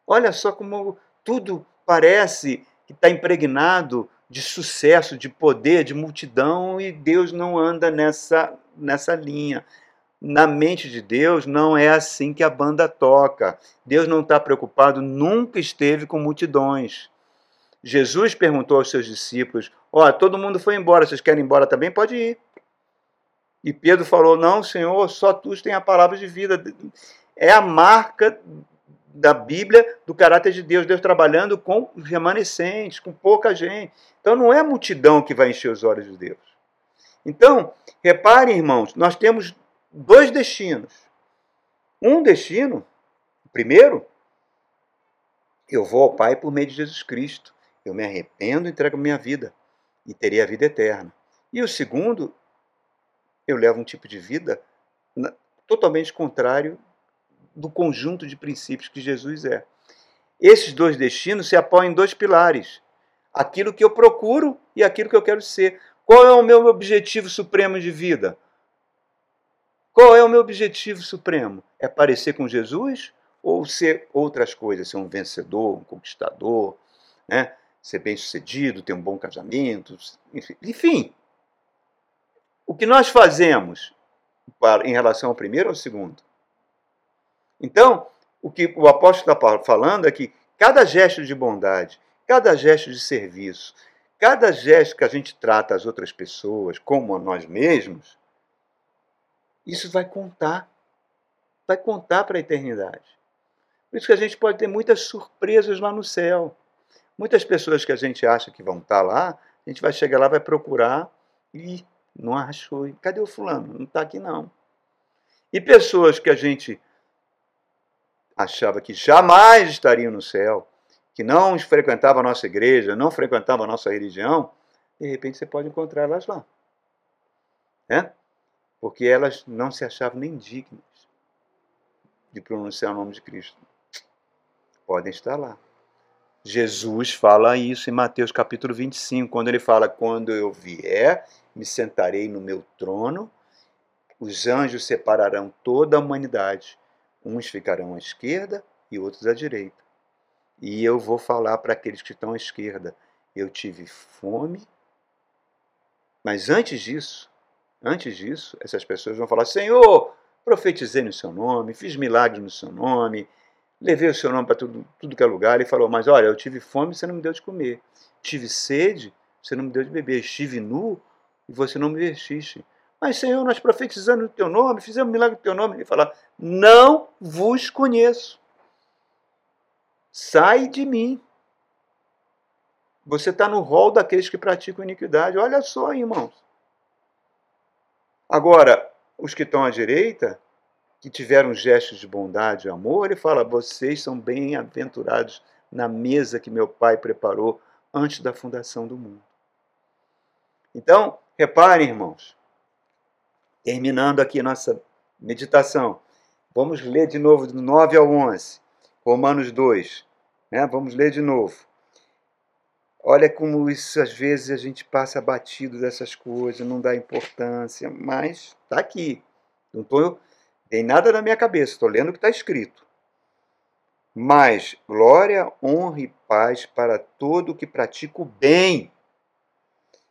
olha só como tudo parece que está impregnado de sucesso, de poder, de multidão, e Deus não anda nessa, nessa linha. Na mente de Deus, não é assim que a banda toca. Deus não está preocupado, nunca esteve com multidões. Jesus perguntou aos seus discípulos: Ó, oh, todo mundo foi embora, vocês querem ir embora também? Pode ir. E Pedro falou: Não, Senhor, só tu tens a palavra de vida. É a marca da Bíblia do caráter de Deus, Deus trabalhando com remanescentes, com pouca gente. Então não é a multidão que vai encher os olhos de Deus. Então, reparem, irmãos, nós temos dois destinos. Um destino, primeiro, eu vou ao Pai por meio de Jesus Cristo. Eu me arrependo, entrego minha vida e terei a vida eterna. E o segundo, eu levo um tipo de vida totalmente contrário do conjunto de princípios que Jesus é. Esses dois destinos se apoiam em dois pilares: aquilo que eu procuro e aquilo que eu quero ser. Qual é o meu objetivo supremo de vida? Qual é o meu objetivo supremo? É parecer com Jesus ou ser outras coisas? Ser um vencedor, um conquistador, né? ser bem-sucedido, ter um bom casamento, enfim. O que nós fazemos em relação ao primeiro ou ao segundo? Então, o que o apóstolo está falando é que cada gesto de bondade, cada gesto de serviço, cada gesto que a gente trata as outras pessoas como a nós mesmos, isso vai contar. Vai contar para a eternidade. Por isso que a gente pode ter muitas surpresas lá no céu. Muitas pessoas que a gente acha que vão estar lá, a gente vai chegar lá, vai procurar e não achou. Cadê o fulano? Não está aqui não. E pessoas que a gente achava que jamais estariam no céu, que não frequentavam a nossa igreja, não frequentavam a nossa religião, de repente você pode encontrar elas lá. É? Porque elas não se achavam nem dignas de pronunciar o nome de Cristo. Podem estar lá. Jesus fala isso em Mateus capítulo 25, quando ele fala: Quando eu vier, me sentarei no meu trono, os anjos separarão toda a humanidade, uns ficarão à esquerda e outros à direita. E eu vou falar para aqueles que estão à esquerda: Eu tive fome, mas antes disso, antes disso, essas pessoas vão falar: Senhor, profetizei no seu nome, fiz milagres no seu nome Levei o seu nome para tudo, tudo que é lugar. Ele falou: Mas olha, eu tive fome você não me deu de comer. Tive sede, você não me deu de beber. Estive nu e você não me vestiste. Mas, Senhor, nós profetizamos no teu nome, fizemos milagre no teu nome. Ele fala: Não vos conheço. Sai de mim. Você está no rol daqueles que praticam iniquidade. Olha só, irmãos. Agora, os que estão à direita que tiveram gestos de bondade e amor, ele fala: vocês são bem-aventurados na mesa que meu pai preparou antes da fundação do mundo. Então, reparem, irmãos, terminando aqui nossa meditação, vamos ler de novo do 9 ao 11, Romanos 2. Né? Vamos ler de novo. Olha como isso às vezes a gente passa batido dessas coisas, não dá importância, mas está aqui. Não estou tem nada na minha cabeça, estou lendo o que está escrito. Mas glória, honra e paz para todo que pratica o bem,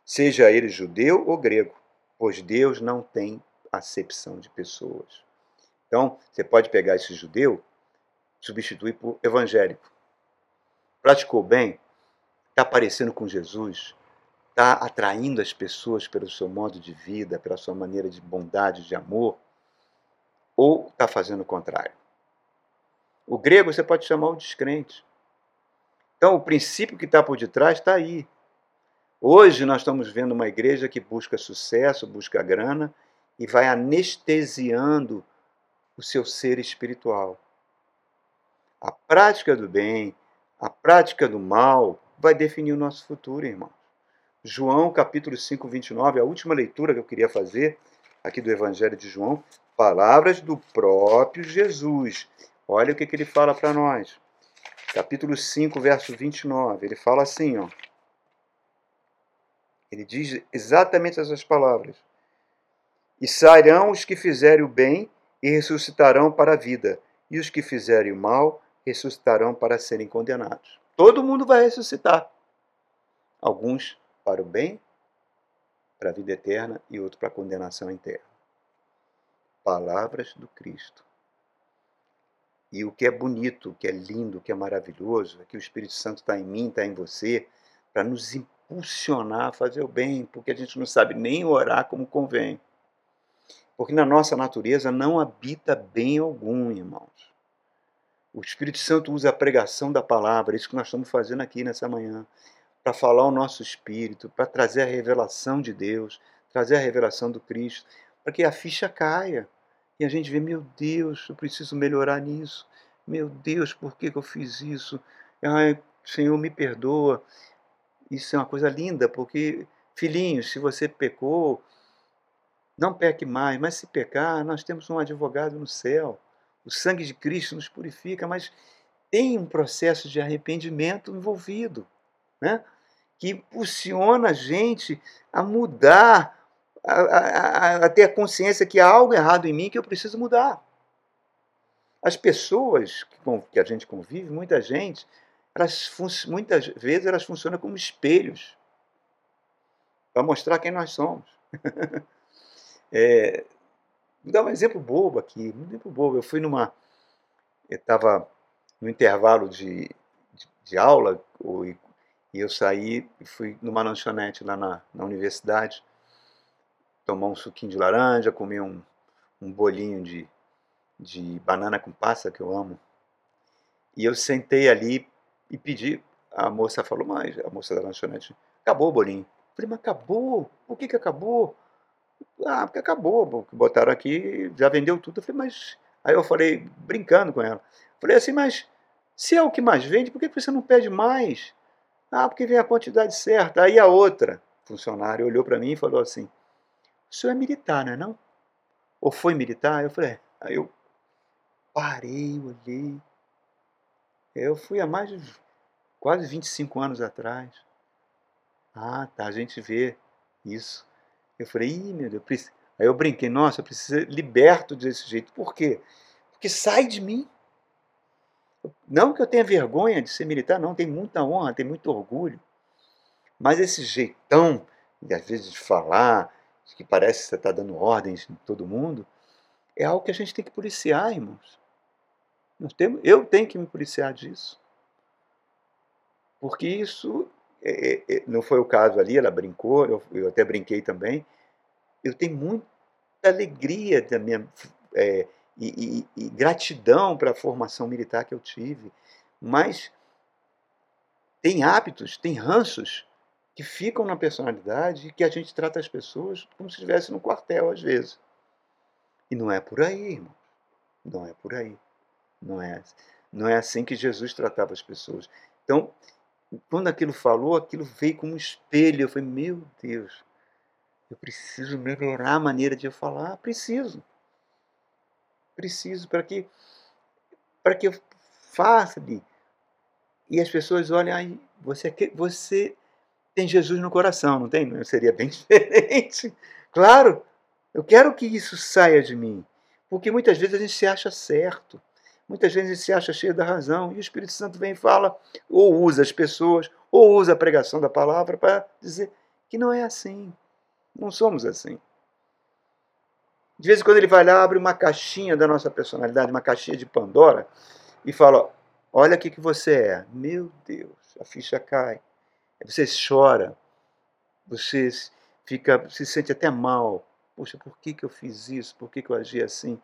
seja ele judeu ou grego, pois Deus não tem acepção de pessoas. Então, você pode pegar esse judeu, substituir por evangélico. Praticou bem, está parecendo com Jesus, está atraindo as pessoas pelo seu modo de vida, pela sua maneira de bondade, de amor ou está fazendo o contrário. O grego você pode chamar o descrente. Então, o princípio que está por detrás está aí. Hoje nós estamos vendo uma igreja que busca sucesso, busca grana e vai anestesiando o seu ser espiritual. A prática do bem, a prática do mal vai definir o nosso futuro, irmãos. João capítulo 5, 29, a última leitura que eu queria fazer aqui do Evangelho de João, Palavras do próprio Jesus. Olha o que, que ele fala para nós. Capítulo 5, verso 29. Ele fala assim, ó. Ele diz exatamente essas palavras. E sairão os que fizerem o bem e ressuscitarão para a vida, e os que fizerem o mal ressuscitarão para serem condenados. Todo mundo vai ressuscitar. Alguns para o bem, para a vida eterna, e outros para a condenação eterna palavras do Cristo. E o que é bonito, o que é lindo, o que é maravilhoso, é que o Espírito Santo está em mim, está em você, para nos impulsionar a fazer o bem, porque a gente não sabe nem orar como convém. Porque na nossa natureza não habita bem algum, irmãos. O Espírito Santo usa a pregação da palavra, isso que nós estamos fazendo aqui nessa manhã, para falar o nosso espírito, para trazer a revelação de Deus, trazer a revelação do Cristo, para que a ficha caia. E a gente vê, meu Deus, eu preciso melhorar nisso. Meu Deus, por que, que eu fiz isso? Ai, Senhor, me perdoa. Isso é uma coisa linda, porque, filhinhos, se você pecou, não peque mais, mas se pecar, nós temos um advogado no céu. O sangue de Cristo nos purifica, mas tem um processo de arrependimento envolvido, né? que impulsiona a gente a mudar a, a, a, ter a consciência que há algo errado em mim que eu preciso mudar. As pessoas que, que a gente convive, muita gente, elas muitas vezes elas funcionam como espelhos para mostrar quem nós somos. [laughs] é, vou dar um exemplo bobo aqui, um exemplo bobo. Eu fui numa, eu estava no intervalo de, de de aula, e eu saí e fui numa lanchonete lá na, na universidade, tomar um suquinho de laranja, comer um, um bolinho de, de banana com passa, que eu amo. E eu sentei ali e pedi. A moça falou, mas a moça da lanchonete, acabou o bolinho. Eu falei, mas acabou? Por que, que acabou? Ah, porque acabou, botaram aqui, já vendeu tudo. Eu falei, mas. Aí eu falei, brincando com ela. Falei assim, mas se é o que mais vende, por que você não pede mais? Ah, porque vem a quantidade certa. Aí a outra funcionária olhou para mim e falou assim: O senhor é militar, não é? Não? Ou foi militar? Eu falei: é. Aí eu parei, olhei. Eu fui há mais de quase 25 anos atrás. Ah, tá, a gente vê isso. Eu falei, ih, meu Deus, preciso... aí eu brinquei, nossa, eu preciso ser liberto desse jeito. Por quê? Porque sai de mim. Não que eu tenha vergonha de ser militar, não, tem muita honra, tem muito orgulho. Mas esse jeitão, às vezes, de falar, que parece que você está dando ordens em todo mundo, é algo que a gente tem que policiar, irmãos. Temos, eu tenho que me policiar disso. Porque isso é, é, é, não foi o caso ali, ela brincou, eu, eu, até brinquei também. Eu tenho muita alegria da minha, é, e, e, e gratidão para a formação militar que eu tive, mas tem hábitos, tem ranços que ficam na personalidade e que a gente trata as pessoas como se estivesse no quartel às vezes. E não é por aí, irmão. Não é por aí. Não é, não é assim que Jesus tratava as pessoas. Então, quando aquilo falou, aquilo veio como um espelho. Eu falei, meu Deus, eu preciso melhorar a maneira de eu falar. Preciso. Preciso para que, para que eu faça. E as pessoas olhem, aí, você, você tem Jesus no coração, não tem? Seria bem [laughs] diferente. Claro, eu quero que isso saia de mim. Porque muitas vezes a gente se acha certo. Muitas vezes se acha cheio da razão. E o Espírito Santo vem e fala, ou usa as pessoas, ou usa a pregação da palavra para dizer que não é assim. Não somos assim. De vez em quando ele vai lá, abre uma caixinha da nossa personalidade, uma caixinha de Pandora, e fala: Olha o que você é. Meu Deus, a ficha cai. Você chora, você fica, se sente até mal. Poxa, por que, que eu fiz isso? Por que, que eu agi assim?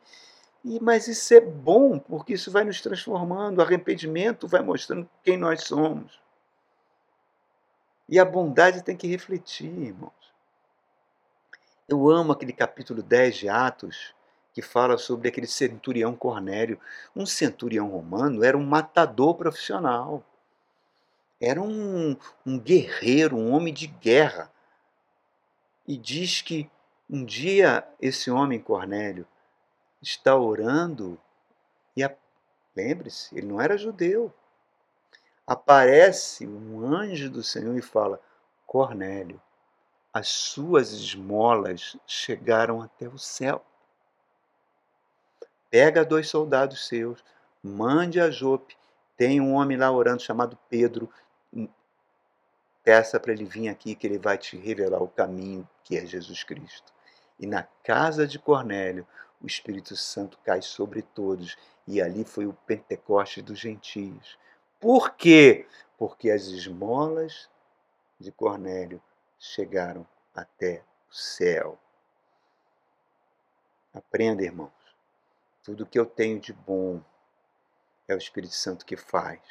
E, mas isso é bom, porque isso vai nos transformando. O arrependimento vai mostrando quem nós somos. E a bondade tem que refletir, irmãos. Eu amo aquele capítulo 10 de Atos, que fala sobre aquele centurião Cornélio. Um centurião romano era um matador profissional. Era um, um guerreiro, um homem de guerra. E diz que um dia esse homem Cornélio está orando e lembre-se, ele não era judeu. Aparece um anjo do Senhor e fala: Cornélio, as suas esmolas chegaram até o céu. Pega dois soldados seus, mande a Jope. Tem um homem lá orando chamado Pedro. Peça para ele vir aqui que ele vai te revelar o caminho que é Jesus Cristo. E na casa de Cornélio, o Espírito Santo cai sobre todos. E ali foi o Pentecoste dos gentios. Por quê? Porque as esmolas de Cornélio chegaram até o céu. Aprenda, irmãos. Tudo que eu tenho de bom é o Espírito Santo que faz.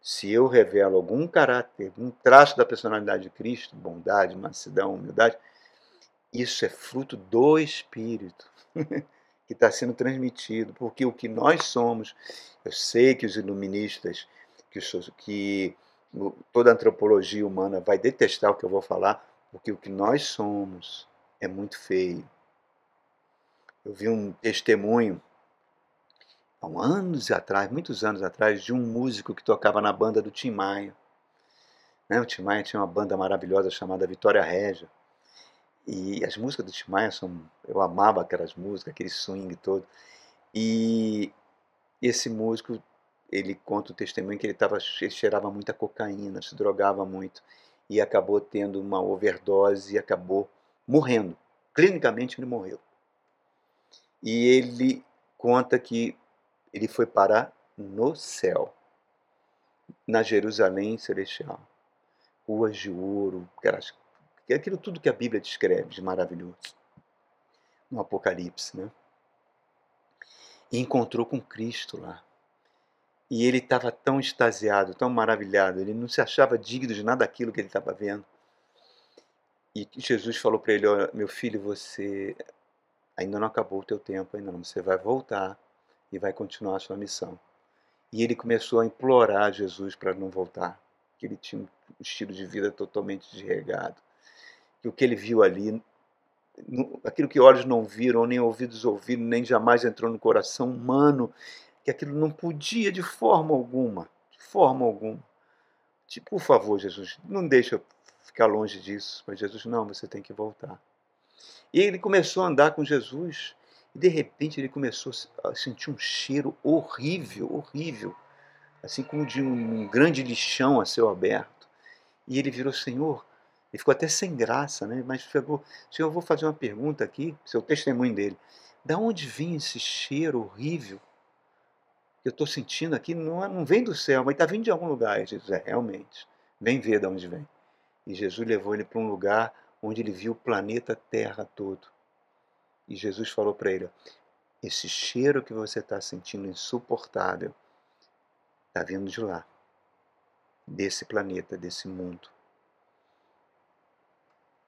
Se eu revelo algum caráter, um traço da personalidade de Cristo, bondade, mansidão, humildade, isso é fruto do Espírito [laughs] que está sendo transmitido, porque o que nós somos, eu sei que os iluministas, que, que toda a antropologia humana vai detestar o que eu vou falar, porque o que nós somos é muito feio. Eu vi um testemunho há anos atrás, muitos anos atrás, de um músico que tocava na banda do Tim Maia. Né? O Tim Maia tinha uma banda maravilhosa chamada Vitória Régia. E as músicas do Tim Maia são. Eu amava aquelas músicas, aquele swing todo. E esse músico ele conta o testemunho que ele, tava, ele cheirava muita cocaína, se drogava muito e acabou tendo uma overdose e acabou morrendo. Clinicamente ele morreu. E ele conta que ele foi parar no céu. na Jerusalém celestial. Ruas de ouro, aquelas, aquilo tudo que a Bíblia descreve de maravilhoso. No Apocalipse, né? E encontrou com Cristo lá. E ele estava tão extasiado, tão maravilhado, ele não se achava digno de nada daquilo que ele estava vendo. E Jesus falou para ele: Olha, meu filho, você ainda não acabou o teu tempo, ainda não. Você vai voltar e vai continuar a sua missão. E ele começou a implorar a Jesus para não voltar, que ele tinha um estilo de vida totalmente desregado. Que o que ele viu ali, aquilo que olhos não viram, nem ouvidos ouviram, nem jamais entrou no coração humano, que aquilo não podia de forma alguma, de forma alguma. Tipo, por favor, Jesus, não deixa eu ficar longe disso. Mas Jesus, não, você tem que voltar. E ele começou a andar com Jesus e de repente ele começou a sentir um cheiro horrível, horrível, assim como de um grande lixão a céu aberto. E ele virou Senhor, ele ficou até sem graça, né? Mas falou, Senhor, eu vou fazer uma pergunta aqui, seu testemunho dele. Da onde vinha esse cheiro horrível? eu estou sentindo aqui não, é, não vem do céu, mas está vindo de algum lugar. E Jesus, é, realmente, vem ver de onde vem. E Jesus levou ele para um lugar onde ele viu o planeta Terra todo. E Jesus falou para ele: esse cheiro que você está sentindo insuportável está vindo de lá, desse planeta, desse mundo.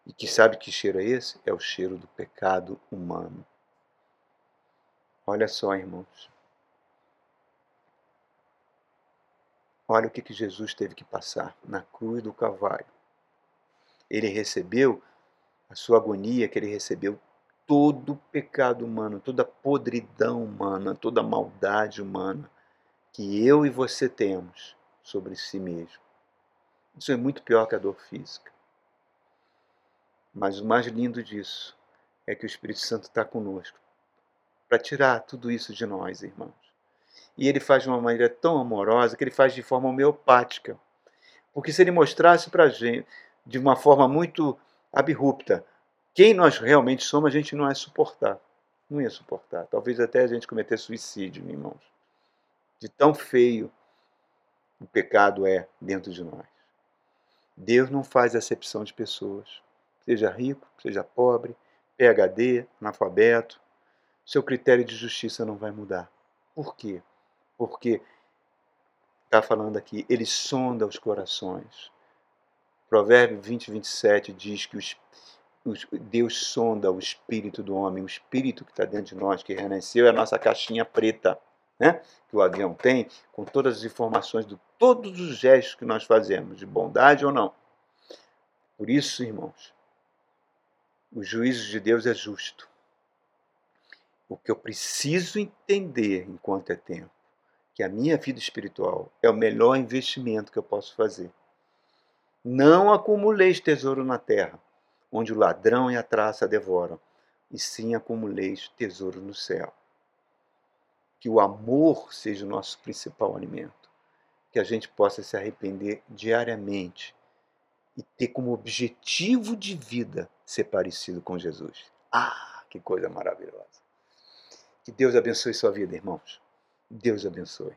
E que sabe que cheiro é esse? É o cheiro do pecado humano. Olha só, irmãos. Olha o que, que Jesus teve que passar na cruz do Calvário. Ele recebeu a sua agonia, que ele recebeu todo o pecado humano, toda a podridão humana, toda a maldade humana que eu e você temos sobre si mesmo. Isso é muito pior que a dor física. Mas o mais lindo disso é que o Espírito Santo está conosco para tirar tudo isso de nós, irmãos. E ele faz de uma maneira tão amorosa que ele faz de forma homeopática. Porque se ele mostrasse para a gente de uma forma muito abrupta quem nós realmente somos, a gente não ia suportar. Não ia suportar. Talvez até a gente cometer suicídio, irmãos. De tão feio o pecado é dentro de nós. Deus não faz acepção de pessoas. Seja rico, seja pobre, PHD, analfabeto. Seu critério de justiça não vai mudar. Por quê? porque está falando aqui, ele sonda os corações. Provérbio 20, 27 diz que os, os, Deus sonda o espírito do homem, o espírito que está dentro de nós, que renasceu, é a nossa caixinha preta, né? que o avião tem, com todas as informações de todos os gestos que nós fazemos, de bondade ou não. Por isso, irmãos, o juízo de Deus é justo. O que eu preciso entender enquanto é tempo que a minha vida espiritual é o melhor investimento que eu posso fazer. Não acumuleis tesouro na terra, onde o ladrão e a traça devoram, e sim acumuleis tesouro no céu. Que o amor seja o nosso principal alimento, que a gente possa se arrepender diariamente e ter como objetivo de vida ser parecido com Jesus. Ah, que coisa maravilhosa! Que Deus abençoe sua vida, irmãos. Deus abençoe.